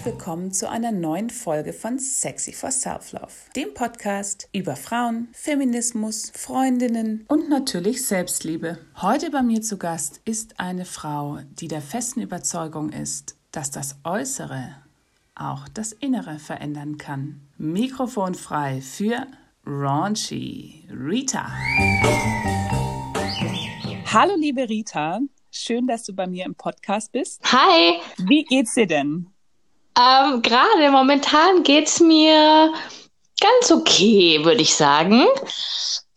herzlich willkommen zu einer neuen Folge von Sexy for Self-Love, dem Podcast über Frauen, Feminismus, Freundinnen und natürlich Selbstliebe. Heute bei mir zu Gast ist eine Frau, die der festen Überzeugung ist, dass das Äußere auch das Innere verändern kann. Mikrofon frei für Raunchy Rita. Hallo liebe Rita, schön, dass du bei mir im Podcast bist. Hi. Wie geht's dir denn? Ähm, Gerade momentan geht's mir ganz okay, würde ich sagen.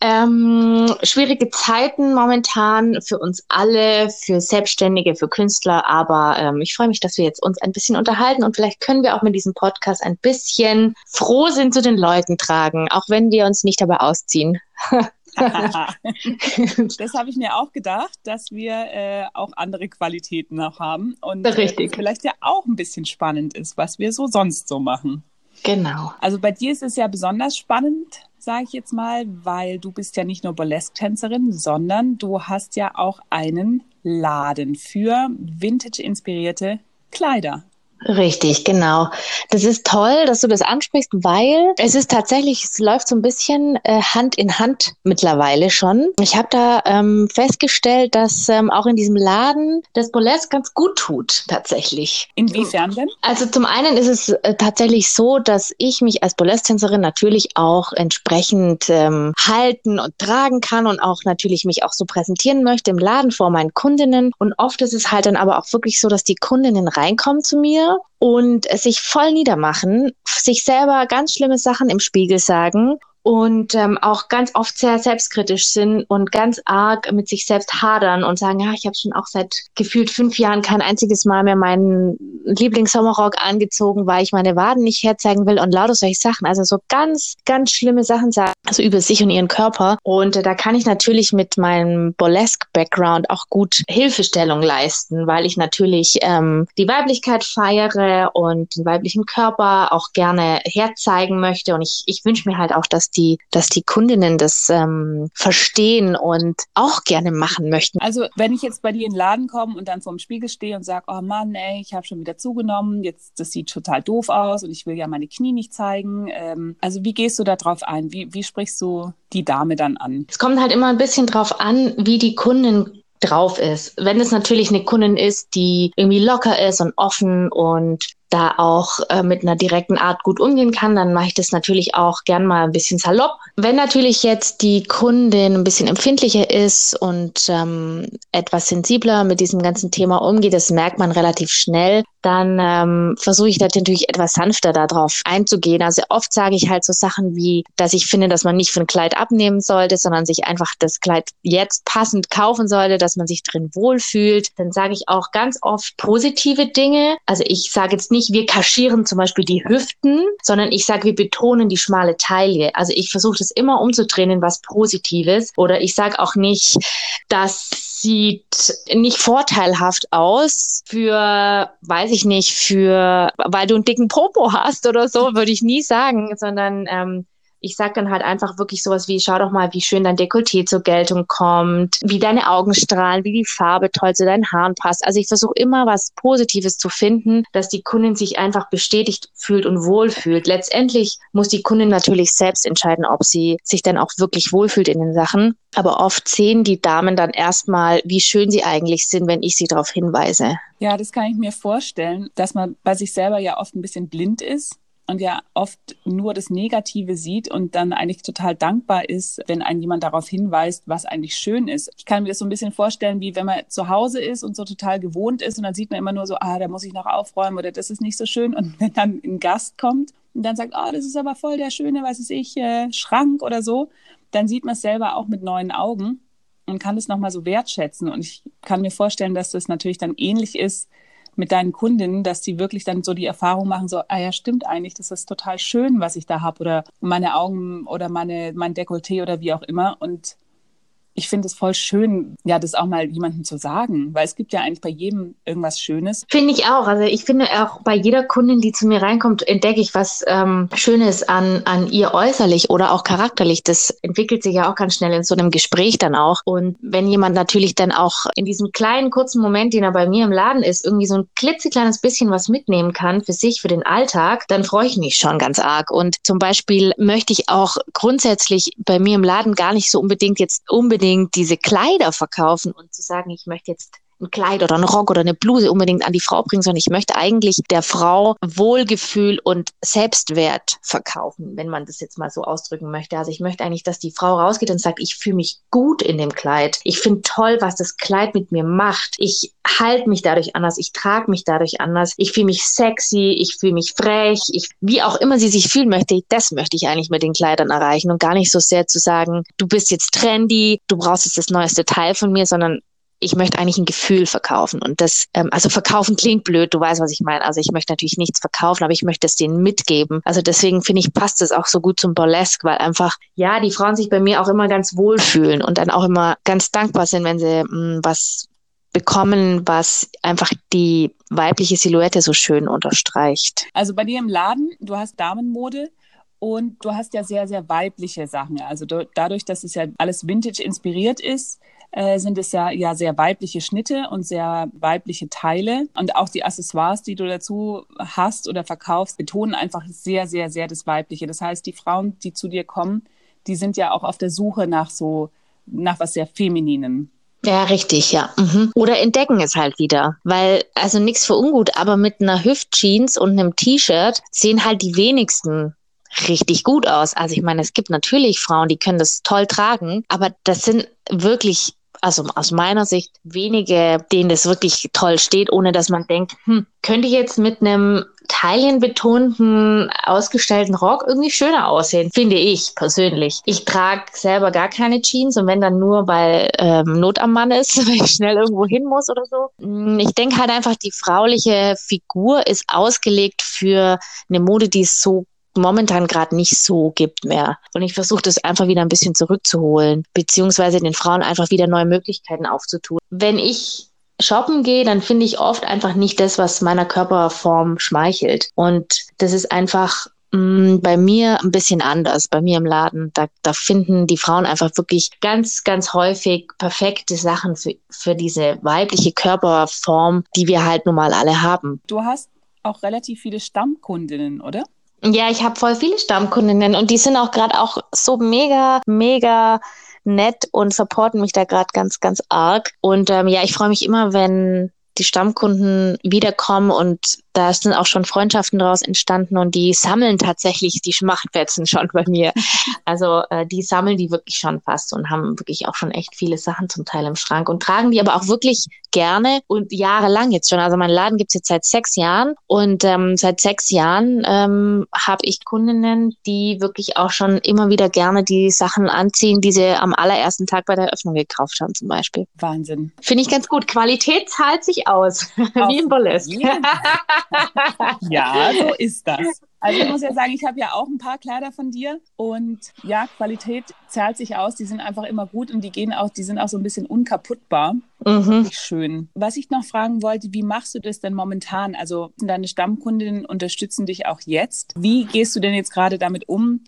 Ähm, schwierige Zeiten momentan für uns alle, für Selbstständige, für Künstler, aber ähm, ich freue mich, dass wir jetzt uns ein bisschen unterhalten und vielleicht können wir auch mit diesem Podcast ein bisschen Frohsinn zu den Leuten tragen, auch wenn wir uns nicht dabei ausziehen. das habe ich mir auch gedacht, dass wir äh, auch andere Qualitäten noch haben und Richtig. Äh, vielleicht ja auch ein bisschen spannend ist, was wir so sonst so machen. Genau. Also bei dir ist es ja besonders spannend, sage ich jetzt mal, weil du bist ja nicht nur Burlesque-Tänzerin, sondern du hast ja auch einen Laden für vintage-inspirierte Kleider. Richtig, genau. Das ist toll, dass du das ansprichst, weil es ist tatsächlich, es läuft so ein bisschen äh, Hand in Hand mittlerweile schon. Ich habe da ähm, festgestellt, dass ähm, auch in diesem Laden das Burlesque ganz gut tut, tatsächlich. Inwiefern denn? Also zum einen ist es äh, tatsächlich so, dass ich mich als Burlesque-Tänzerin natürlich auch entsprechend ähm, halten und tragen kann und auch natürlich mich auch so präsentieren möchte im Laden vor meinen Kundinnen. Und oft ist es halt dann aber auch wirklich so, dass die Kundinnen reinkommen zu mir und sich voll niedermachen, sich selber ganz schlimme Sachen im Spiegel sagen und ähm, auch ganz oft sehr selbstkritisch sind und ganz arg mit sich selbst hadern und sagen, ja, ich habe schon auch seit gefühlt fünf Jahren kein einziges Mal mehr meinen Lieblingssommerrock angezogen, weil ich meine Waden nicht herzeigen will und lauter solche Sachen. Also so ganz, ganz schlimme Sachen sagen, also über sich und ihren Körper. Und äh, da kann ich natürlich mit meinem Burlesque-Background auch gut Hilfestellung leisten, weil ich natürlich ähm, die Weiblichkeit feiere und den weiblichen Körper auch gerne herzeigen möchte. Und ich, ich wünsche mir halt auch, dass die, dass die Kundinnen das ähm, verstehen und auch gerne machen möchten. Also wenn ich jetzt bei dir in den Laden komme und dann vorm Spiegel stehe und sage, oh Mann, ey, ich habe schon wieder zugenommen, jetzt das sieht total doof aus und ich will ja meine Knie nicht zeigen. Ähm, also wie gehst du da drauf ein? Wie, wie sprichst du die Dame dann an? Es kommt halt immer ein bisschen drauf an, wie die Kundin drauf ist. Wenn es natürlich eine Kundin ist, die irgendwie locker ist und offen und da auch äh, mit einer direkten Art gut umgehen kann, dann mache ich das natürlich auch gern mal ein bisschen salopp. Wenn natürlich jetzt die Kundin ein bisschen empfindlicher ist und ähm, etwas sensibler mit diesem ganzen Thema umgeht, das merkt man relativ schnell, dann ähm, versuche ich natürlich etwas sanfter darauf einzugehen. Also oft sage ich halt so Sachen wie, dass ich finde, dass man nicht für ein Kleid abnehmen sollte, sondern sich einfach das Kleid jetzt passend kaufen sollte, dass man sich drin wohlfühlt. Dann sage ich auch ganz oft positive Dinge. Also ich sage jetzt nicht, wir kaschieren zum Beispiel die Hüften, sondern ich sage, wir betonen die schmale Taille. Also ich versuche das immer umzudrehen in was Positives. Oder ich sage auch nicht, das sieht nicht vorteilhaft aus für, weiß ich nicht, für, weil du einen dicken Popo hast oder so, würde ich nie sagen, sondern ähm, ich sage dann halt einfach wirklich sowas wie, schau doch mal, wie schön dein Dekolleté zur Geltung kommt, wie deine Augen strahlen, wie die Farbe toll zu deinen Haaren passt. Also ich versuche immer was Positives zu finden, dass die Kundin sich einfach bestätigt fühlt und wohlfühlt. Letztendlich muss die Kundin natürlich selbst entscheiden, ob sie sich dann auch wirklich wohlfühlt in den Sachen. Aber oft sehen die Damen dann erstmal, wie schön sie eigentlich sind, wenn ich sie darauf hinweise. Ja, das kann ich mir vorstellen, dass man bei sich selber ja oft ein bisschen blind ist und ja oft nur das Negative sieht und dann eigentlich total dankbar ist, wenn ein jemand darauf hinweist, was eigentlich schön ist. Ich kann mir das so ein bisschen vorstellen, wie wenn man zu Hause ist und so total gewohnt ist und dann sieht man immer nur so, ah, da muss ich noch aufräumen oder das ist nicht so schön. Und wenn dann ein Gast kommt und dann sagt, ah, oh, das ist aber voll der schöne, was weiß ich, äh, Schrank oder so, dann sieht man es selber auch mit neuen Augen und kann es nochmal so wertschätzen. Und ich kann mir vorstellen, dass das natürlich dann ähnlich ist, mit deinen Kundinnen, dass die wirklich dann so die Erfahrung machen, so, ah ja, stimmt eigentlich, das ist total schön, was ich da habe oder meine Augen oder meine, mein Dekolleté oder wie auch immer. Und ich finde es voll schön, ja, das auch mal jemandem zu sagen, weil es gibt ja eigentlich bei jedem irgendwas Schönes. Finde ich auch. Also ich finde auch bei jeder Kundin, die zu mir reinkommt, entdecke ich was ähm, Schönes an, an ihr äußerlich oder auch charakterlich. Das entwickelt sich ja auch ganz schnell in so einem Gespräch dann auch. Und wenn jemand natürlich dann auch in diesem kleinen, kurzen Moment, den er bei mir im Laden ist, irgendwie so ein klitzekleines bisschen was mitnehmen kann für sich, für den Alltag, dann freue ich mich schon ganz arg. Und zum Beispiel möchte ich auch grundsätzlich bei mir im Laden gar nicht so unbedingt jetzt unbedingt unbedingt diese Kleider verkaufen und zu sagen, ich möchte jetzt ein Kleid oder einen Rock oder eine Bluse unbedingt an die Frau bringen, sondern ich möchte eigentlich der Frau Wohlgefühl und Selbstwert verkaufen, wenn man das jetzt mal so ausdrücken möchte. Also ich möchte eigentlich, dass die Frau rausgeht und sagt, ich fühle mich gut in dem Kleid. Ich finde toll, was das Kleid mit mir macht. Ich halte mich dadurch anders, ich trage mich dadurch anders. Ich fühle mich sexy, ich fühle mich frech, ich, wie auch immer sie sich fühlen möchte, das möchte ich eigentlich mit den Kleidern erreichen und gar nicht so sehr zu sagen, du bist jetzt trendy, du brauchst jetzt das neueste Teil von mir, sondern ich möchte eigentlich ein Gefühl verkaufen. Und das, ähm, also verkaufen klingt blöd, du weißt, was ich meine. Also ich möchte natürlich nichts verkaufen, aber ich möchte es denen mitgeben. Also deswegen finde ich, passt es auch so gut zum Burlesque, weil einfach, ja, die Frauen sich bei mir auch immer ganz wohl fühlen und dann auch immer ganz dankbar sind, wenn sie mh, mm, was bekommen, was einfach die weibliche Silhouette so schön unterstreicht. Also bei dir im Laden, du hast Damenmode. Und du hast ja sehr, sehr weibliche Sachen. Also dadurch, dass es ja alles Vintage inspiriert ist, äh, sind es ja, ja sehr weibliche Schnitte und sehr weibliche Teile. Und auch die Accessoires, die du dazu hast oder verkaufst, betonen einfach sehr, sehr, sehr das Weibliche. Das heißt, die Frauen, die zu dir kommen, die sind ja auch auf der Suche nach so, nach was sehr Femininen. Ja, richtig, ja. Mhm. Oder entdecken es halt wieder. Weil, also nichts für ungut, aber mit einer Hüftjeans und einem T-Shirt sehen halt die wenigsten richtig gut aus. Also ich meine, es gibt natürlich Frauen, die können das toll tragen, aber das sind wirklich also aus meiner Sicht wenige, denen das wirklich toll steht, ohne dass man denkt, hm, könnte ich jetzt mit einem taillenbetonten, ausgestellten Rock irgendwie schöner aussehen, finde ich persönlich. Ich trage selber gar keine Jeans und wenn dann nur, weil ähm, Not am Mann ist, weil ich schnell irgendwo hin muss oder so. Hm, ich denke halt einfach, die frauliche Figur ist ausgelegt für eine Mode, die so momentan gerade nicht so gibt mehr. Und ich versuche das einfach wieder ein bisschen zurückzuholen, beziehungsweise den Frauen einfach wieder neue Möglichkeiten aufzutun. Wenn ich shoppen gehe, dann finde ich oft einfach nicht das, was meiner Körperform schmeichelt. Und das ist einfach mm, bei mir ein bisschen anders, bei mir im Laden. Da, da finden die Frauen einfach wirklich ganz, ganz häufig perfekte Sachen für, für diese weibliche Körperform, die wir halt nun mal alle haben. Du hast auch relativ viele Stammkundinnen, oder? Ja, ich habe voll viele Stammkundinnen und die sind auch gerade auch so mega, mega nett und supporten mich da gerade ganz, ganz arg. Und ähm, ja, ich freue mich immer, wenn die Stammkunden wiederkommen und da sind auch schon Freundschaften daraus entstanden und die sammeln tatsächlich die Schmachtfetzen schon bei mir. Also äh, die sammeln die wirklich schon fast und haben wirklich auch schon echt viele Sachen zum Teil im Schrank und tragen die aber auch wirklich gerne und jahrelang jetzt schon. Also mein Laden gibt's jetzt seit sechs Jahren und ähm, seit sechs Jahren ähm, habe ich Kundinnen, die wirklich auch schon immer wieder gerne die Sachen anziehen, die sie am allerersten Tag bei der Eröffnung gekauft haben zum Beispiel. Wahnsinn. Finde ich ganz gut. Qualität zahlt sich aus, wie im Burlesque. ja, so ist das. Also ich muss ja sagen, ich habe ja auch ein paar Kleider von dir und ja, Qualität zahlt sich aus. Die sind einfach immer gut und die gehen auch, die sind auch so ein bisschen unkaputtbar. Mhm. Schön. Was ich noch fragen wollte, wie machst du das denn momentan? Also deine Stammkundinnen unterstützen dich auch jetzt. Wie gehst du denn jetzt gerade damit um,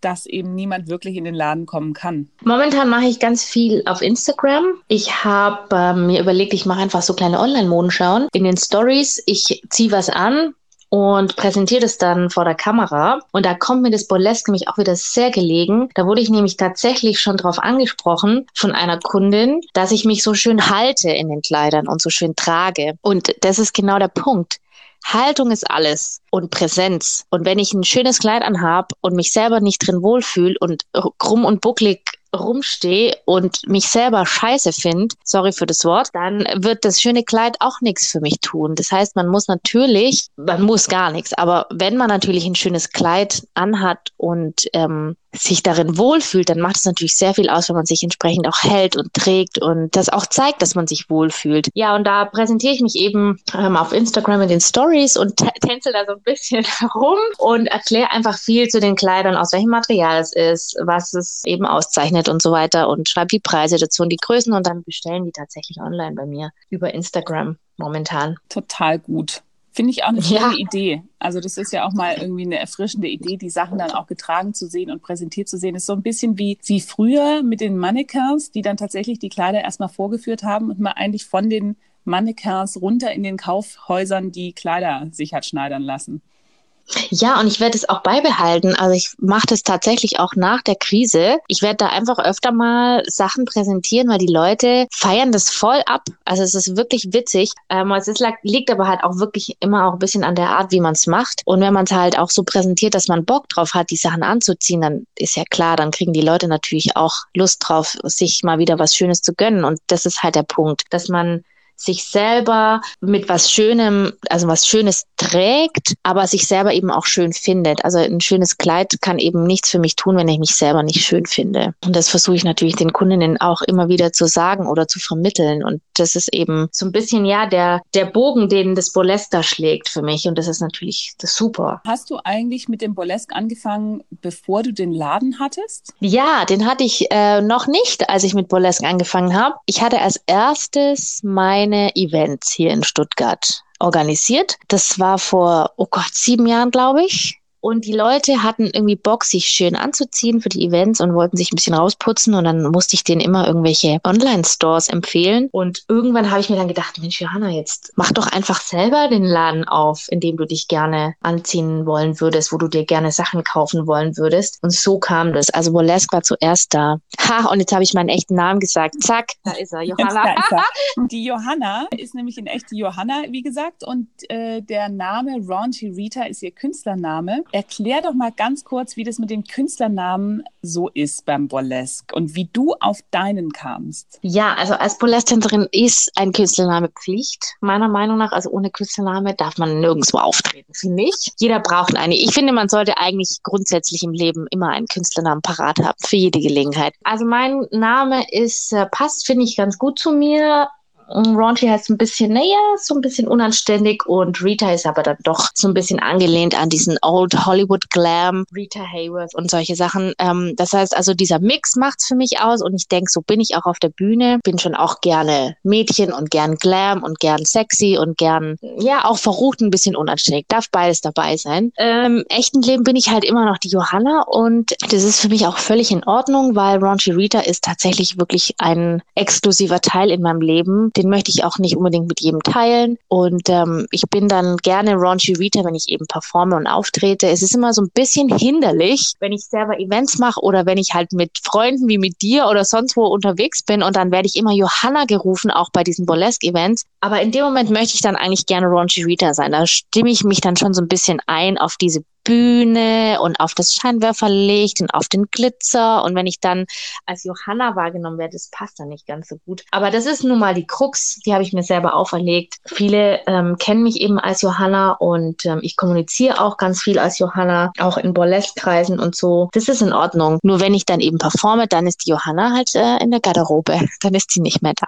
dass eben niemand wirklich in den Laden kommen kann? Momentan mache ich ganz viel auf Instagram. Ich habe äh, mir überlegt, ich mache einfach so kleine Online-Modenschauen in den Stories. Ich ziehe was an, und präsentiere das dann vor der Kamera. Und da kommt mir das Burlesque nämlich auch wieder sehr gelegen. Da wurde ich nämlich tatsächlich schon drauf angesprochen von einer Kundin, dass ich mich so schön halte in den Kleidern und so schön trage. Und das ist genau der Punkt. Haltung ist alles und Präsenz. Und wenn ich ein schönes Kleid anhab und mich selber nicht drin wohlfühle und krumm und bucklig rumstehe und mich selber scheiße finde, sorry für das Wort, dann wird das schöne Kleid auch nichts für mich tun. Das heißt, man muss natürlich, man muss gar nichts, aber wenn man natürlich ein schönes Kleid anhat und ähm, sich darin wohlfühlt, dann macht es natürlich sehr viel aus, wenn man sich entsprechend auch hält und trägt und das auch zeigt, dass man sich wohlfühlt. Ja, und da präsentiere ich mich eben ähm, auf Instagram in den Stories und tänzel da so ein bisschen herum und erkläre einfach viel zu den Kleidern, aus welchem Material es ist, was es eben auszeichnet und so weiter und schreibe die Preise dazu und die Größen und dann bestellen die tatsächlich online bei mir über Instagram momentan. Total gut. Finde ich auch eine schöne ja. Idee. Also das ist ja auch mal irgendwie eine erfrischende Idee, die Sachen dann auch getragen zu sehen und präsentiert zu sehen. Ist so ein bisschen wie, wie früher mit den Mannequins, die dann tatsächlich die Kleider erstmal vorgeführt haben und man eigentlich von den Mannequins runter in den Kaufhäusern die Kleider sich hat schneidern lassen. Ja, und ich werde es auch beibehalten. Also ich mache das tatsächlich auch nach der Krise. Ich werde da einfach öfter mal Sachen präsentieren, weil die Leute feiern das voll ab. Also es ist wirklich witzig. Ähm, es ist, liegt aber halt auch wirklich immer auch ein bisschen an der Art, wie man es macht. Und wenn man es halt auch so präsentiert, dass man Bock drauf hat, die Sachen anzuziehen, dann ist ja klar, dann kriegen die Leute natürlich auch Lust drauf, sich mal wieder was Schönes zu gönnen. Und das ist halt der Punkt, dass man sich selber mit was Schönem, also was Schönes trägt, aber sich selber eben auch schön findet. Also ein schönes Kleid kann eben nichts für mich tun, wenn ich mich selber nicht schön finde. Und das versuche ich natürlich den Kundinnen auch immer wieder zu sagen oder zu vermitteln. Und das ist eben so ein bisschen, ja, der, der Bogen, den das Bolester schlägt für mich. Und das ist natürlich das super. Hast du eigentlich mit dem Burlesque angefangen, bevor du den Laden hattest? Ja, den hatte ich äh, noch nicht, als ich mit Burlesque angefangen habe. Ich hatte als erstes mein kleine Events hier in Stuttgart organisiert. Das war vor, oh Gott, sieben Jahren, glaube ich. Und die Leute hatten irgendwie Bock, sich schön anzuziehen für die Events und wollten sich ein bisschen rausputzen. Und dann musste ich denen immer irgendwelche Online-Stores empfehlen. Und irgendwann habe ich mir dann gedacht, Mensch, Johanna, jetzt mach doch einfach selber den Laden auf, in dem du dich gerne anziehen wollen würdest, wo du dir gerne Sachen kaufen wollen würdest. Und so kam das. Also Burlesque war zuerst da. Ha, und jetzt habe ich meinen echten Namen gesagt. Zack, da ist er, Johanna. Ist er. Die Johanna ist nämlich in echt die Johanna, wie gesagt. Und äh, der Name Raunchy Rita ist ihr Künstlername. Erklär doch mal ganz kurz, wie das mit den Künstlernamen so ist beim Burlesque und wie du auf deinen kamst. Ja, also als Burlesque-Tänzerin ist ein Künstlername Pflicht, meiner Meinung nach. Also ohne Künstlername darf man nirgendwo auftreten, finde ich. Jeder braucht eine. Ich finde, man sollte eigentlich grundsätzlich im Leben immer einen Künstlernamen parat haben, für jede Gelegenheit. Also mein Name ist, äh, passt, finde ich, ganz gut zu mir. Raunchy heißt ein bisschen, naja, so ein bisschen unanständig und Rita ist aber dann doch so ein bisschen angelehnt an diesen Old Hollywood Glam, Rita Hayworth und solche Sachen. Ähm, das heißt also, dieser Mix macht's für mich aus und ich denke, so bin ich auch auf der Bühne. Bin schon auch gerne Mädchen und gern Glam und gern sexy und gern, ja, auch verrucht, ein bisschen unanständig. Darf beides dabei sein. Ähm, Im echten Leben bin ich halt immer noch die Johanna und das ist für mich auch völlig in Ordnung, weil Raunchy Rita ist tatsächlich wirklich ein exklusiver Teil in meinem Leben den möchte ich auch nicht unbedingt mit jedem teilen. Und ähm, ich bin dann gerne raunchy Rita, wenn ich eben performe und auftrete. Es ist immer so ein bisschen hinderlich, wenn ich selber Events mache oder wenn ich halt mit Freunden wie mit dir oder sonst wo unterwegs bin und dann werde ich immer Johanna gerufen, auch bei diesen Burlesque-Events. Aber in dem Moment möchte ich dann eigentlich gerne raunchy Rita sein. Da stimme ich mich dann schon so ein bisschen ein auf diese Bühne und auf das Scheinwerferlicht und auf den Glitzer. Und wenn ich dann als Johanna wahrgenommen werde, das passt dann nicht ganz so gut. Aber das ist nun mal die Krux, die habe ich mir selber auferlegt. Viele ähm, kennen mich eben als Johanna und ähm, ich kommuniziere auch ganz viel als Johanna, auch in Burlesque-Kreisen und so. Das ist in Ordnung. Nur wenn ich dann eben performe, dann ist die Johanna halt äh, in der Garderobe. Dann ist sie nicht mehr da.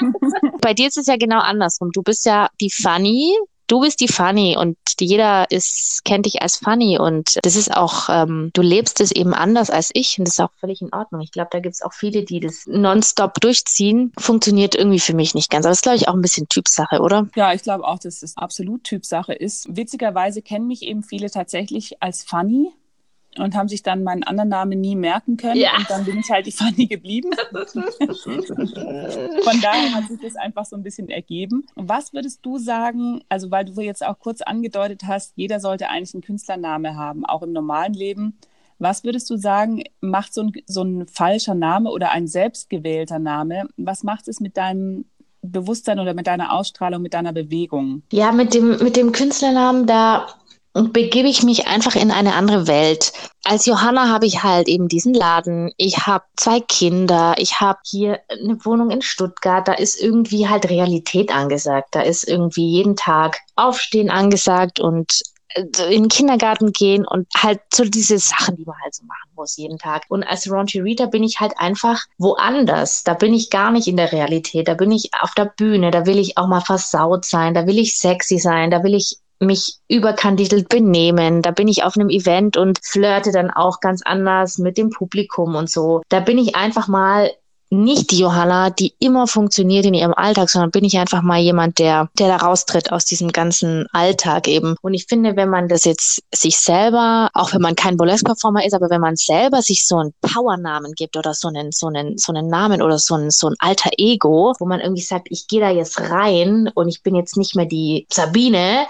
Bei dir ist es ja genau andersrum. Du bist ja die Funny, du bist die Funny und jeder ist, kennt dich als Funny und das ist auch, ähm, du lebst es eben anders als ich und das ist auch völlig in Ordnung. Ich glaube, da gibt es auch viele, die das nonstop durchziehen. Funktioniert irgendwie für mich nicht ganz. Aber das ist, glaube ich, auch ein bisschen Typsache, oder? Ja, ich glaube auch, dass es absolut Typsache ist. Witzigerweise kennen mich eben viele tatsächlich als Funny und haben sich dann meinen anderen Namen nie merken können. Ja. Und dann bin ich halt die Fanny geblieben. Von daher hat sich das einfach so ein bisschen ergeben. Und was würdest du sagen, also weil du jetzt auch kurz angedeutet hast, jeder sollte eigentlich einen Künstlername haben, auch im normalen Leben. Was würdest du sagen, macht so ein, so ein falscher Name oder ein selbstgewählter Name, was macht es mit deinem Bewusstsein oder mit deiner Ausstrahlung, mit deiner Bewegung? Ja, mit dem, mit dem Künstlernamen, da begebe ich mich einfach in eine andere Welt. Als Johanna habe ich halt eben diesen Laden. Ich habe zwei Kinder. Ich habe hier eine Wohnung in Stuttgart. Da ist irgendwie halt Realität angesagt. Da ist irgendwie jeden Tag Aufstehen angesagt und in den Kindergarten gehen und halt so diese Sachen, die man halt so machen muss jeden Tag. Und als Raunchy Rita bin ich halt einfach woanders. Da bin ich gar nicht in der Realität. Da bin ich auf der Bühne. Da will ich auch mal versaut sein. Da will ich sexy sein. Da will ich mich überkandidelt benehmen. Da bin ich auf einem Event und flirte dann auch ganz anders mit dem Publikum und so. Da bin ich einfach mal nicht die Johanna, die immer funktioniert in ihrem Alltag, sondern bin ich einfach mal jemand, der, der da raustritt aus diesem ganzen Alltag eben. Und ich finde, wenn man das jetzt sich selber, auch wenn man kein Burlesque-Performer ist, aber wenn man selber sich so einen Powernamen gibt oder so einen, so einen, so einen Namen oder so ein, so ein alter Ego, wo man irgendwie sagt, ich gehe da jetzt rein und ich bin jetzt nicht mehr die Sabine,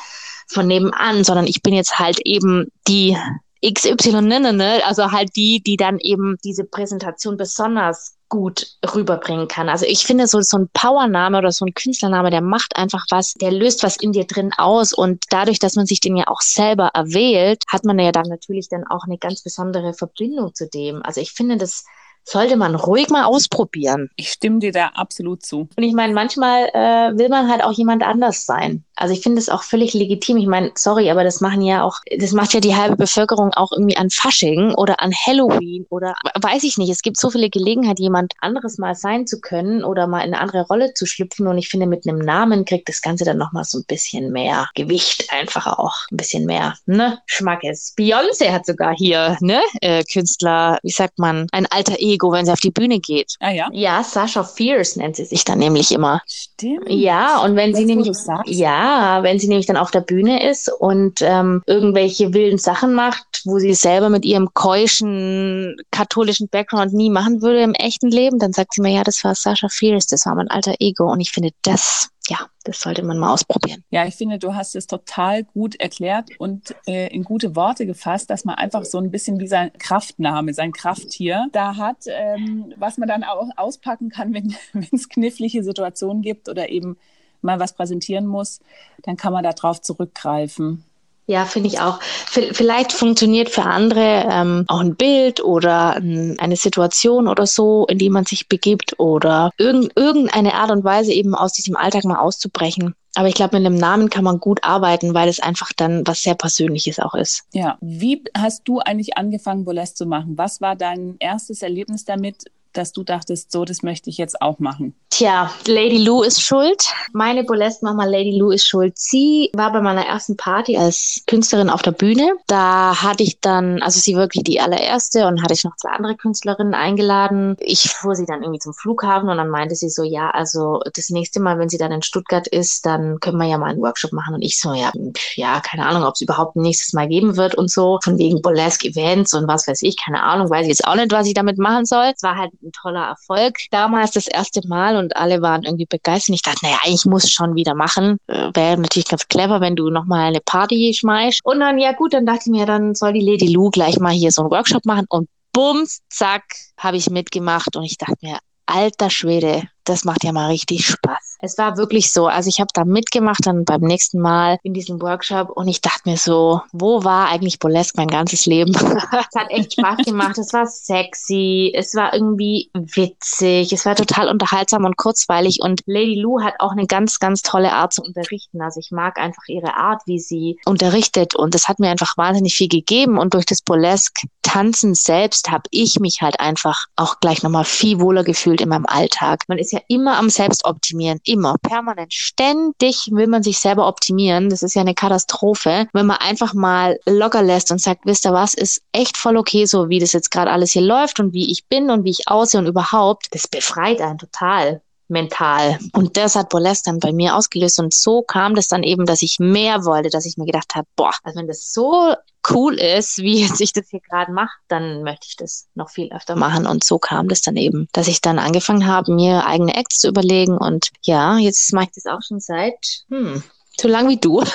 von nebenan, sondern ich bin jetzt halt eben die XY, ne, ne, also halt die, die dann eben diese Präsentation besonders gut rüberbringen kann. Also ich finde so, so ein Powername oder so ein Künstlername, der macht einfach was, der löst was in dir drin aus und dadurch, dass man sich den ja auch selber erwählt, hat man ja dann natürlich dann auch eine ganz besondere Verbindung zu dem. Also ich finde das sollte man ruhig mal ausprobieren. Ich stimme dir da absolut zu. Und ich meine, manchmal äh, will man halt auch jemand anders sein. Also ich finde es auch völlig legitim. Ich meine, sorry, aber das machen ja auch, das macht ja die halbe Bevölkerung auch irgendwie an Fasching oder an Halloween oder weiß ich nicht. Es gibt so viele Gelegenheiten, jemand anderes mal sein zu können oder mal in eine andere Rolle zu schlüpfen. Und ich finde, mit einem Namen kriegt das Ganze dann nochmal so ein bisschen mehr Gewicht einfach auch. Ein bisschen mehr, ne? Schmackes. Beyoncé hat sogar hier, ne? Äh, Künstler, wie sagt man, ein alter Ego, wenn sie auf die Bühne geht. Ah ja? Ja, Sasha Fierce nennt sie sich dann nämlich immer. Stimmt. Ja, und wenn Jetzt, sie nämlich, sagst. Ja, wenn sie nämlich dann auf der Bühne ist und ähm, irgendwelche wilden Sachen macht, wo sie selber mit ihrem keuschen katholischen Background nie machen würde im echten Leben, dann sagt sie mir, ja, das war Sasha Fierce, das war mein alter Ego. Und ich finde, das, ja, das sollte man mal ausprobieren. Ja, ich finde, du hast es total gut erklärt und äh, in gute Worte gefasst, dass man einfach so ein bisschen wie sein Kraftname, sein Krafttier da hat, ähm, was man dann auch auspacken kann, wenn es knifflige Situationen gibt oder eben mal was präsentieren muss, dann kann man darauf zurückgreifen. Ja, finde ich auch. V vielleicht funktioniert für andere ähm, auch ein Bild oder ein, eine Situation oder so, in die man sich begibt oder irgend, irgendeine Art und Weise eben aus diesem Alltag mal auszubrechen. Aber ich glaube, mit einem Namen kann man gut arbeiten, weil es einfach dann was sehr Persönliches auch ist. Ja, wie hast du eigentlich angefangen, Burlesque zu machen? Was war dein erstes Erlebnis damit, dass du dachtest, so, das möchte ich jetzt auch machen? Tja, Lady Lou ist schuld. Meine Burlesque-Mama Lady Lou ist schuld. Sie war bei meiner ersten Party als Künstlerin auf der Bühne. Da hatte ich dann, also sie wirklich die allererste und hatte ich noch zwei andere Künstlerinnen eingeladen. Ich fuhr sie dann irgendwie zum Flughafen und dann meinte sie so, ja, also das nächste Mal, wenn sie dann in Stuttgart ist, dann können wir ja mal einen Workshop machen. Und ich so, ja, pf, ja, keine Ahnung, ob es überhaupt ein nächstes Mal geben wird und so. Von wegen Burlesque-Events und was weiß ich, keine Ahnung, weiß ich jetzt auch nicht, was ich damit machen soll. Es war halt ein toller Erfolg. Damals das erste Mal und alle waren irgendwie begeistert. Ich dachte, naja, ich muss schon wieder machen. Äh, Wäre natürlich ganz clever, wenn du nochmal eine Party schmeißt. Und dann, ja gut, dann dachte ich mir, dann soll die Lady Lou gleich mal hier so einen Workshop machen und bums, zack, habe ich mitgemacht und ich dachte mir, alter Schwede, das macht ja mal richtig Spaß. Es war wirklich so. Also ich habe da mitgemacht dann beim nächsten Mal in diesem Workshop und ich dachte mir so, wo war eigentlich Burlesque mein ganzes Leben? es hat echt Spaß gemacht. Es war sexy. Es war irgendwie witzig. Es war total unterhaltsam und kurzweilig. Und Lady Lou hat auch eine ganz, ganz tolle Art zu unterrichten. Also ich mag einfach ihre Art, wie sie unterrichtet. Und das hat mir einfach wahnsinnig viel gegeben. Und durch das Burlesque Tanzen selbst habe ich mich halt einfach auch gleich nochmal viel wohler gefühlt in meinem Alltag. Man ist ja immer am Selbstoptimieren, immer, permanent, ständig will man sich selber optimieren. Das ist ja eine Katastrophe. Wenn man einfach mal locker lässt und sagt, wisst ihr was, ist echt voll okay, so wie das jetzt gerade alles hier läuft und wie ich bin und wie ich aussehe und überhaupt, das befreit einen total mental. Und das hat Burlesque dann bei mir ausgelöst. Und so kam das dann eben, dass ich mehr wollte, dass ich mir gedacht habe, boah, also wenn das so cool ist, wie jetzt ich das hier gerade mache, dann möchte ich das noch viel öfter machen. Und so kam das dann eben, dass ich dann angefangen habe, mir eigene Acts zu überlegen. Und ja, jetzt mache ich das auch schon seit, hm, so lang wie du.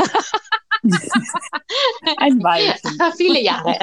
Ein Weilchen. Viele Jahre.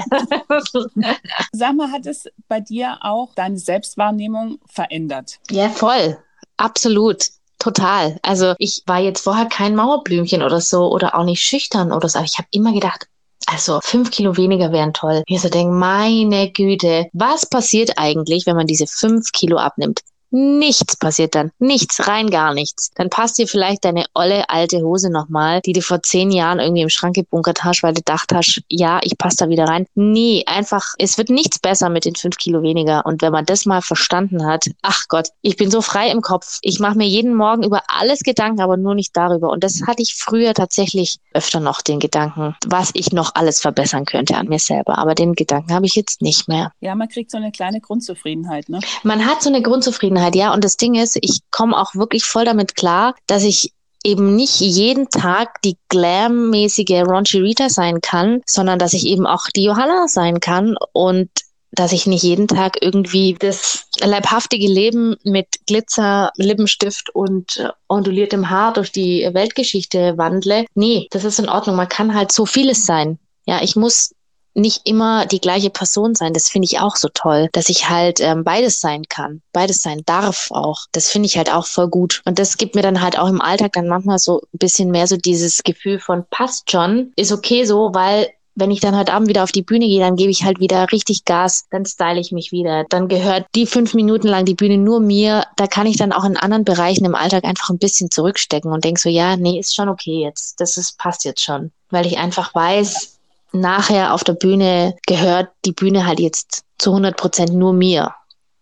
Sag mal, hat es bei dir auch deine Selbstwahrnehmung verändert? Ja, voll. Absolut. Total. Also ich war jetzt vorher kein Mauerblümchen oder so oder auch nicht schüchtern oder so, aber ich habe immer gedacht, also fünf Kilo weniger wären toll. Ich so denke, meine Güte, was passiert eigentlich, wenn man diese fünf Kilo abnimmt? Nichts passiert dann. Nichts, rein gar nichts. Dann passt dir vielleicht deine olle alte Hose nochmal, die du vor zehn Jahren irgendwie im Schrank gebunkert hast, weil du gedacht hast, ja, ich passe da wieder rein. Nee, einfach, es wird nichts besser mit den fünf Kilo weniger. Und wenn man das mal verstanden hat, ach Gott, ich bin so frei im Kopf. Ich mache mir jeden Morgen über alles Gedanken, aber nur nicht darüber. Und das hatte ich früher tatsächlich öfter noch den Gedanken, was ich noch alles verbessern könnte an mir selber. Aber den Gedanken habe ich jetzt nicht mehr. Ja, man kriegt so eine kleine Grundzufriedenheit, ne? Man hat so eine Grundzufriedenheit, ja. Und das Ding ist, ich komme auch wirklich voll damit klar, dass ich eben nicht jeden Tag die glam-mäßige Ronchi Rita sein kann, sondern dass ich eben auch die Johanna sein kann und dass ich nicht jeden Tag irgendwie das leibhaftige Leben mit Glitzer, Lippenstift und onduliertem Haar durch die Weltgeschichte wandle. Nee, das ist in Ordnung. Man kann halt so vieles sein. Ja, ich muss nicht immer die gleiche Person sein. Das finde ich auch so toll, dass ich halt ähm, beides sein kann, beides sein darf auch. Das finde ich halt auch voll gut. Und das gibt mir dann halt auch im Alltag dann manchmal so ein bisschen mehr so dieses Gefühl von passt schon, ist okay so, weil wenn ich dann heute Abend wieder auf die Bühne gehe, dann gebe ich halt wieder richtig Gas, dann style ich mich wieder. Dann gehört die fünf Minuten lang die Bühne nur mir. Da kann ich dann auch in anderen Bereichen im Alltag einfach ein bisschen zurückstecken und denke so, ja, nee, ist schon okay jetzt. Das ist, passt jetzt schon. Weil ich einfach weiß, nachher auf der Bühne gehört die Bühne halt jetzt zu 100 Prozent nur mir.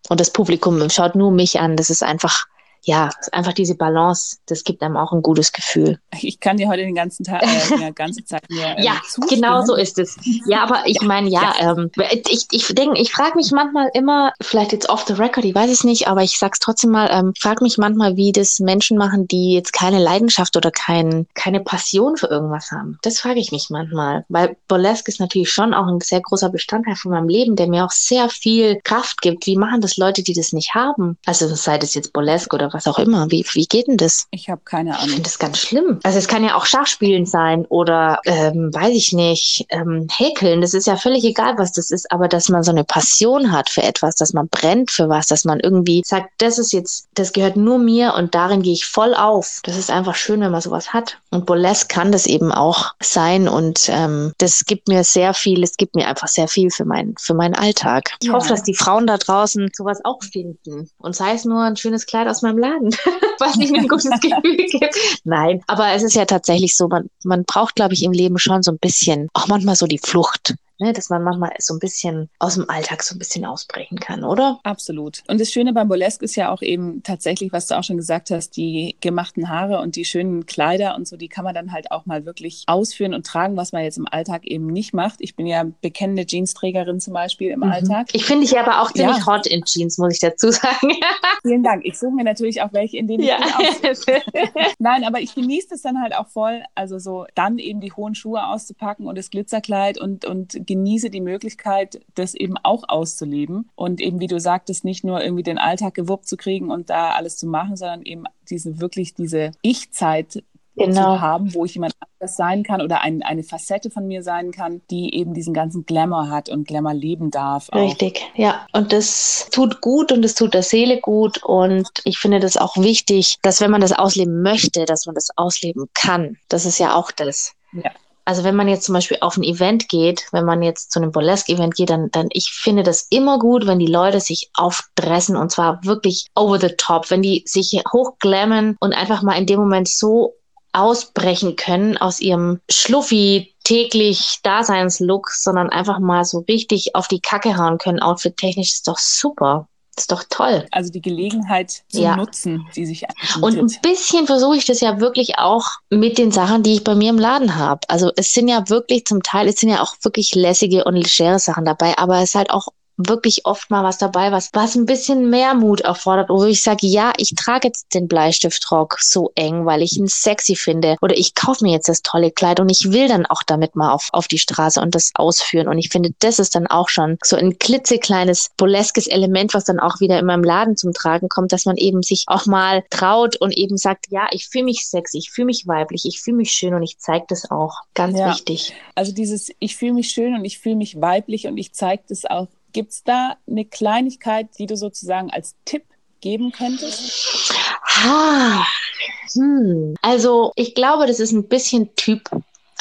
Und das Publikum schaut nur mich an. Das ist einfach ja, einfach diese Balance, das gibt einem auch ein gutes Gefühl. Ich kann dir heute den ganzen Tag, äh, die ganze Zeit mir ähm, Ja, genau so ist es. Ja, aber ich ja, meine, ja, ja. Ähm, ich, ich denke, ich frage mich manchmal immer, vielleicht jetzt off the record, ich weiß es nicht, aber ich sag's trotzdem mal, ähm, frage mich manchmal, wie das Menschen machen, die jetzt keine Leidenschaft oder kein, keine Passion für irgendwas haben. Das frage ich mich manchmal, weil Burlesque ist natürlich schon auch ein sehr großer Bestandteil von meinem Leben, der mir auch sehr viel Kraft gibt. Wie machen das Leute, die das nicht haben? Also sei das jetzt Burlesque oder was auch immer. Wie, wie geht denn das? Ich habe keine Ahnung. Ich finde das ganz schlimm. Also es kann ja auch Schachspielen sein oder ähm, weiß ich nicht, ähm, häkeln. Das ist ja völlig egal, was das ist, aber dass man so eine Passion hat für etwas, dass man brennt für was, dass man irgendwie sagt, das ist jetzt, das gehört nur mir und darin gehe ich voll auf. Das ist einfach schön, wenn man sowas hat. Und Burlesque kann das eben auch sein und ähm, das gibt mir sehr viel, es gibt mir einfach sehr viel für, mein, für meinen Alltag. Ich ja. hoffe, dass die Frauen da draußen sowas auch finden. Und sei es nur ein schönes Kleid aus meinem Laden, was nicht mir ein gutes Gefühl gibt. Nein, aber es ist ja tatsächlich so, man, man braucht, glaube ich, im Leben schon so ein bisschen, auch manchmal so die Flucht ne, dass man manchmal so ein bisschen aus dem Alltag so ein bisschen ausbrechen kann, oder? Absolut. Und das Schöne beim Burlesque ist ja auch eben tatsächlich, was du auch schon gesagt hast, die gemachten Haare und die schönen Kleider und so, die kann man dann halt auch mal wirklich ausführen und tragen, was man jetzt im Alltag eben nicht macht. Ich bin ja bekennende Jeansträgerin zum Beispiel im mhm. Alltag. Ich finde dich aber auch ziemlich ja. hot in Jeans, muss ich dazu sagen. Vielen Dank. Ich suche mir natürlich auch welche, in denen ich ja. Nein, aber ich genieße es dann halt auch voll, also so dann eben die hohen Schuhe auszupacken und das Glitzerkleid und, und genieße die Möglichkeit, das eben auch auszuleben und eben, wie du sagtest, nicht nur irgendwie den Alltag gewuppt zu kriegen und da alles zu machen, sondern eben diese wirklich diese Ich-Zeit genau. zu haben, wo ich jemand anderes sein kann oder ein, eine Facette von mir sein kann, die eben diesen ganzen Glamour hat und Glamour leben darf. Auch. Richtig, ja. Und das tut gut und es tut der Seele gut und ich finde das auch wichtig, dass wenn man das ausleben möchte, dass man das ausleben kann. Das ist ja auch das. Ja also wenn man jetzt zum Beispiel auf ein Event geht, wenn man jetzt zu einem Burlesque-Event geht, dann, dann ich finde das immer gut, wenn die Leute sich aufdressen und zwar wirklich over the top, wenn die sich hochglammen und einfach mal in dem Moment so ausbrechen können aus ihrem schluffi täglich Daseinslook, sondern einfach mal so richtig auf die Kacke hauen können, outfit-technisch, ist doch super. Das ist doch toll. Also die Gelegenheit zu ja. nutzen, die sich anbietet. Und ein bisschen versuche ich das ja wirklich auch mit den Sachen, die ich bei mir im Laden habe. Also es sind ja wirklich zum Teil, es sind ja auch wirklich lässige und legere Sachen dabei, aber es ist halt auch wirklich oft mal was dabei, was, was ein bisschen mehr Mut erfordert, wo ich sage, ja, ich trage jetzt den Bleistiftrock so eng, weil ich ihn sexy finde oder ich kaufe mir jetzt das tolle Kleid und ich will dann auch damit mal auf, auf die Straße und das ausführen und ich finde, das ist dann auch schon so ein klitzekleines, burleskes Element, was dann auch wieder in meinem Laden zum Tragen kommt, dass man eben sich auch mal traut und eben sagt, ja, ich fühle mich sexy, ich fühle mich weiblich, ich fühle mich schön und ich zeige das auch. Ganz ja. wichtig. Also dieses, ich fühle mich schön und ich fühle mich weiblich und ich zeige das auch Gibt es da eine Kleinigkeit, die du sozusagen als Tipp geben könntest? Ah, hm. Also ich glaube, das ist ein bisschen Typ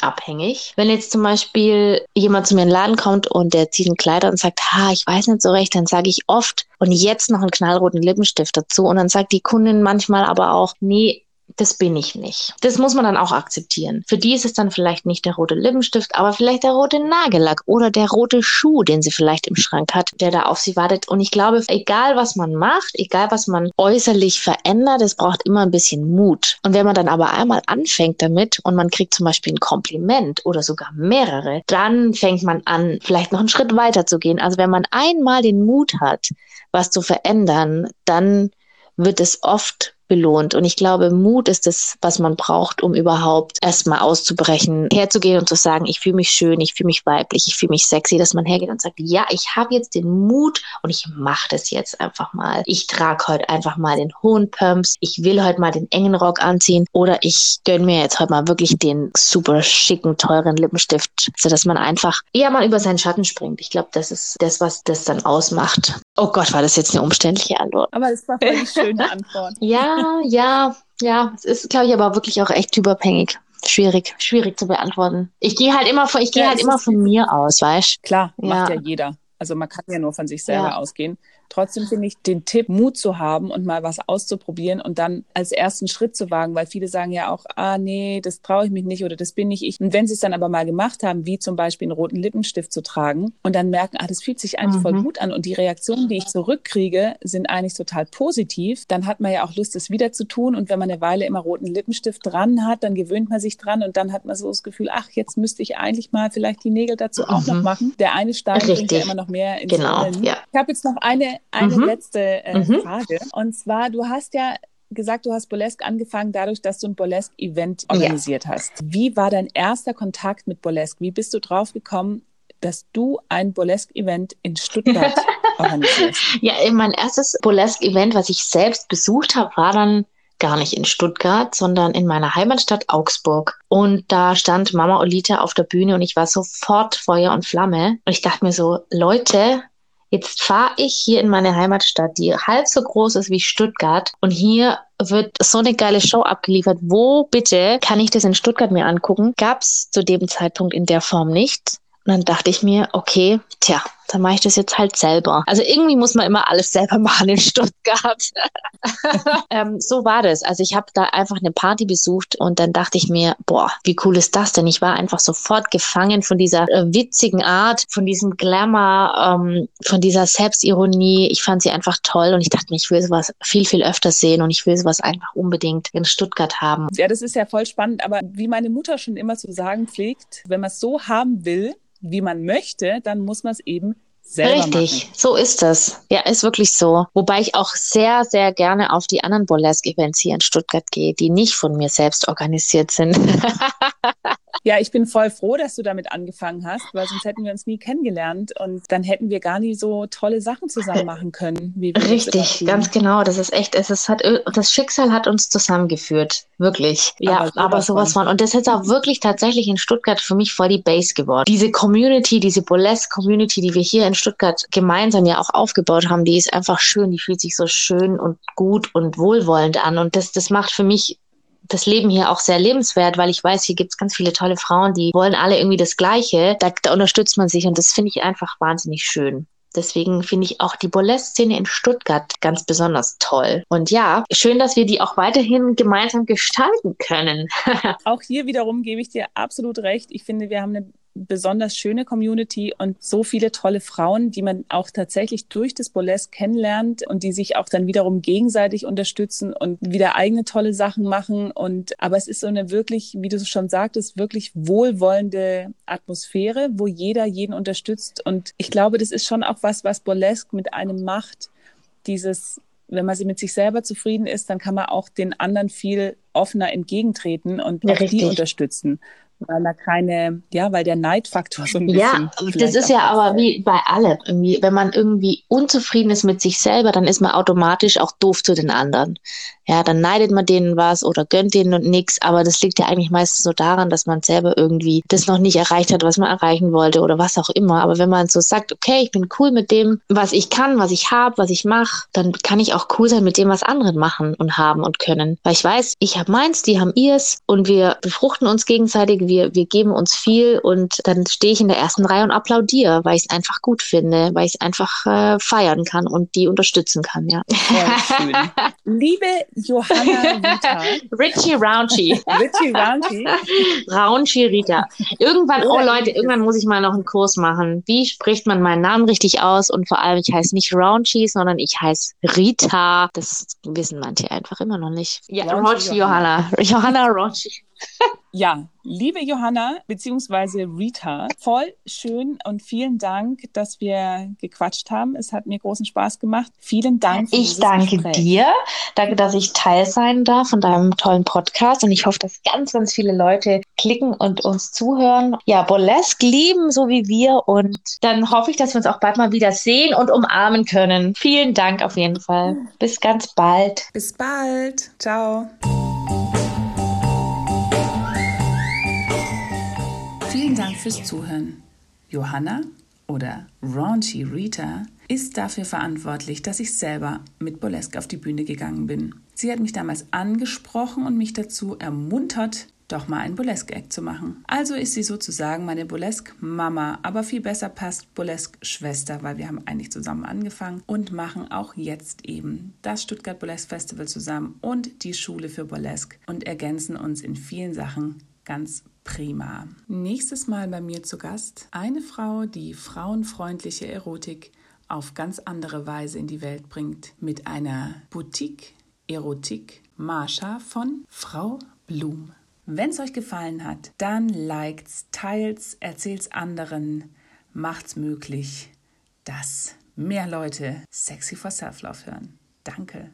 abhängig. Wenn jetzt zum Beispiel jemand zu mir in den Laden kommt und der zieht ein Kleider und sagt, ha, ich weiß nicht so recht, dann sage ich oft, und jetzt noch einen knallroten Lippenstift dazu. Und dann sagt die Kundin manchmal aber auch, nee, das bin ich nicht. Das muss man dann auch akzeptieren. Für die ist es dann vielleicht nicht der rote Lippenstift, aber vielleicht der rote Nagellack oder der rote Schuh, den sie vielleicht im Schrank hat, der da auf sie wartet. Und ich glaube, egal was man macht, egal was man äußerlich verändert, es braucht immer ein bisschen Mut. Und wenn man dann aber einmal anfängt damit und man kriegt zum Beispiel ein Kompliment oder sogar mehrere, dann fängt man an, vielleicht noch einen Schritt weiter zu gehen. Also wenn man einmal den Mut hat, was zu verändern, dann wird es oft belohnt. Und ich glaube, Mut ist das, was man braucht, um überhaupt erstmal auszubrechen, herzugehen und zu sagen, ich fühle mich schön, ich fühle mich weiblich, ich fühle mich sexy, dass man hergeht und sagt, ja, ich habe jetzt den Mut und ich mache das jetzt einfach mal. Ich trage heute einfach mal den hohen Pumps, ich will heute mal den engen Rock anziehen oder ich gönne mir jetzt heute mal wirklich den super schicken, teuren Lippenstift, sodass man einfach eher mal über seinen Schatten springt. Ich glaube, das ist das, was das dann ausmacht. Oh Gott, war das jetzt eine umständliche Antwort. Aber es war voll die schöne Antwort. ja, ja, ja. Es ist, glaube ich, aber wirklich auch echt typabhängig. Schwierig, schwierig zu beantworten. Ich gehe halt immer von, ich gehe ja, halt immer von mir aus, weißt Klar, macht ja jeder. Also man kann ja nur von sich selber ja. ausgehen. Trotzdem finde ich den Tipp, Mut zu haben und mal was auszuprobieren und dann als ersten Schritt zu wagen, weil viele sagen ja auch, ah nee, das traue ich mich nicht oder das bin nicht ich. Und wenn sie es dann aber mal gemacht haben, wie zum Beispiel einen roten Lippenstift zu tragen und dann merken, ah, das fühlt sich eigentlich mhm. voll gut an und die Reaktionen, die ich zurückkriege, sind eigentlich total positiv, dann hat man ja auch Lust, es wieder zu tun. Und wenn man eine Weile immer roten Lippenstift dran hat, dann gewöhnt man sich dran und dann hat man so das Gefühl, ach, jetzt müsste ich eigentlich mal vielleicht die Nägel dazu mhm. auch noch mhm. machen. Der eine Stein Richtig. bringt ja immer noch mehr ins Genau, ja. Ich habe jetzt noch eine eine mhm. letzte äh, mhm. Frage. Und zwar, du hast ja gesagt, du hast Burlesque angefangen dadurch, dass du ein Burlesque-Event organisiert ja. hast. Wie war dein erster Kontakt mit Burlesque? Wie bist du drauf gekommen, dass du ein Burlesque-Event in Stuttgart organisierst? Ja, mein erstes Burlesque-Event, was ich selbst besucht habe, war dann gar nicht in Stuttgart, sondern in meiner Heimatstadt Augsburg. Und da stand Mama Olita auf der Bühne und ich war sofort Feuer und Flamme. Und ich dachte mir so, Leute, Jetzt fahre ich hier in meine Heimatstadt, die halb so groß ist wie Stuttgart. Und hier wird so eine geile Show abgeliefert. Wo bitte kann ich das in Stuttgart mir angucken? Gab es zu dem Zeitpunkt in der Form nicht. Und dann dachte ich mir, okay, tja, dann mache ich das jetzt halt selber. Also irgendwie muss man immer alles selber machen in Stuttgart. ähm, so war das. Also ich habe da einfach eine Party besucht und dann dachte ich mir, boah, wie cool ist das denn? Ich war einfach sofort gefangen von dieser äh, witzigen Art, von diesem Glamour, ähm, von dieser Selbstironie. Ich fand sie einfach toll und ich dachte mir, ich will sowas viel, viel öfter sehen und ich will sowas einfach unbedingt in Stuttgart haben. Ja, das ist ja voll spannend, aber wie meine Mutter schon immer zu sagen pflegt, wenn man es so haben will, wie man möchte, dann muss man es eben selber Richtig, machen. so ist das. Ja, ist wirklich so. Wobei ich auch sehr, sehr gerne auf die anderen Burlesque-Events hier in Stuttgart gehe, die nicht von mir selbst organisiert sind. Ja, ich bin voll froh, dass du damit angefangen hast, weil sonst hätten wir uns nie kennengelernt und dann hätten wir gar nie so tolle Sachen zusammen machen können. Wie wir Richtig, ganz genau. Das ist echt, es ist, hat, das Schicksal hat uns zusammengeführt. Wirklich. Ja, aber, aber sowas von. Und das ist jetzt auch wirklich tatsächlich in Stuttgart für mich voll die Base geworden. Diese Community, diese Burlesque-Community, die wir hier in Stuttgart gemeinsam ja auch aufgebaut haben, die ist einfach schön. Die fühlt sich so schön und gut und wohlwollend an. Und das, das macht für mich das Leben hier auch sehr lebenswert, weil ich weiß, hier gibt es ganz viele tolle Frauen, die wollen alle irgendwie das Gleiche. Da, da unterstützt man sich und das finde ich einfach wahnsinnig schön. Deswegen finde ich auch die Burlesque-Szene in Stuttgart ganz besonders toll. Und ja, schön, dass wir die auch weiterhin gemeinsam gestalten können. auch hier wiederum gebe ich dir absolut recht. Ich finde, wir haben eine besonders schöne Community und so viele tolle Frauen, die man auch tatsächlich durch das Burlesque kennenlernt und die sich auch dann wiederum gegenseitig unterstützen und wieder eigene tolle Sachen machen. Und aber es ist so eine wirklich, wie du schon sagtest, wirklich wohlwollende Atmosphäre, wo jeder jeden unterstützt. Und ich glaube, das ist schon auch was, was Burlesque mit einem macht. Dieses wenn man mit sich selber zufrieden ist, dann kann man auch den anderen viel offener entgegentreten und ja, auch die unterstützen weil da keine, ja, weil der Neidfaktor so ein bisschen. Ja, das ist ja aber wie bei allem. Irgendwie, wenn man irgendwie unzufrieden ist mit sich selber, dann ist man automatisch auch doof zu den anderen. Ja, dann neidet man denen was oder gönnt denen und nichts, aber das liegt ja eigentlich meistens so daran, dass man selber irgendwie das noch nicht erreicht hat, was man erreichen wollte oder was auch immer. Aber wenn man so sagt, okay, ich bin cool mit dem, was ich kann, was ich habe, was ich mache, dann kann ich auch cool sein mit dem, was andere machen und haben und können. Weil ich weiß, ich habe meins, die haben ihrs und wir befruchten uns gegenseitig wir, wir geben uns viel und dann stehe ich in der ersten Reihe und applaudiere, weil ich es einfach gut finde, weil ich es einfach äh, feiern kann und die unterstützen kann, ja. schön. Liebe Johanna Rita. Richie Raunchy. Richie Raunchy. Raunchy Rita. Irgendwann, oh Leute, irgendwann muss ich mal noch einen Kurs machen. Wie spricht man meinen Namen richtig aus? Und vor allem, ich heiße nicht Raunchy, sondern ich heiße Rita. Das wissen manche einfach immer noch nicht. Ja, Raunchy Johanna. Johanna Raunchy. Ja, liebe Johanna beziehungsweise Rita, voll schön und vielen Dank, dass wir gequatscht haben. Es hat mir großen Spaß gemacht. Vielen Dank. Für ich danke Gespräch. dir. Danke, dass ich Teil sein darf von deinem tollen Podcast und ich hoffe, dass ganz, ganz viele Leute klicken und uns zuhören. Ja, Burlesque lieben, so wie wir und dann hoffe ich, dass wir uns auch bald mal wieder sehen und umarmen können. Vielen Dank auf jeden Fall. Bis ganz bald. Bis bald. Ciao. Vielen Dank fürs Zuhören. Johanna oder Raunchy Rita ist dafür verantwortlich, dass ich selber mit Burlesque auf die Bühne gegangen bin. Sie hat mich damals angesprochen und mich dazu ermuntert, doch mal ein Burlesque-Act zu machen. Also ist sie sozusagen meine Burlesque-Mama, aber viel besser passt Burlesque-Schwester, weil wir haben eigentlich zusammen angefangen und machen auch jetzt eben das Stuttgart Burlesque Festival zusammen und die Schule für Burlesque und ergänzen uns in vielen Sachen ganz prima. Nächstes Mal bei mir zu Gast eine Frau, die frauenfreundliche Erotik auf ganz andere Weise in die Welt bringt, mit einer Boutique Erotik Marsha von Frau Blum. Wenn es euch gefallen hat, dann liked's, teilt's, erzählt's anderen, macht's möglich, dass mehr Leute Sexy for Self-Love hören. Danke.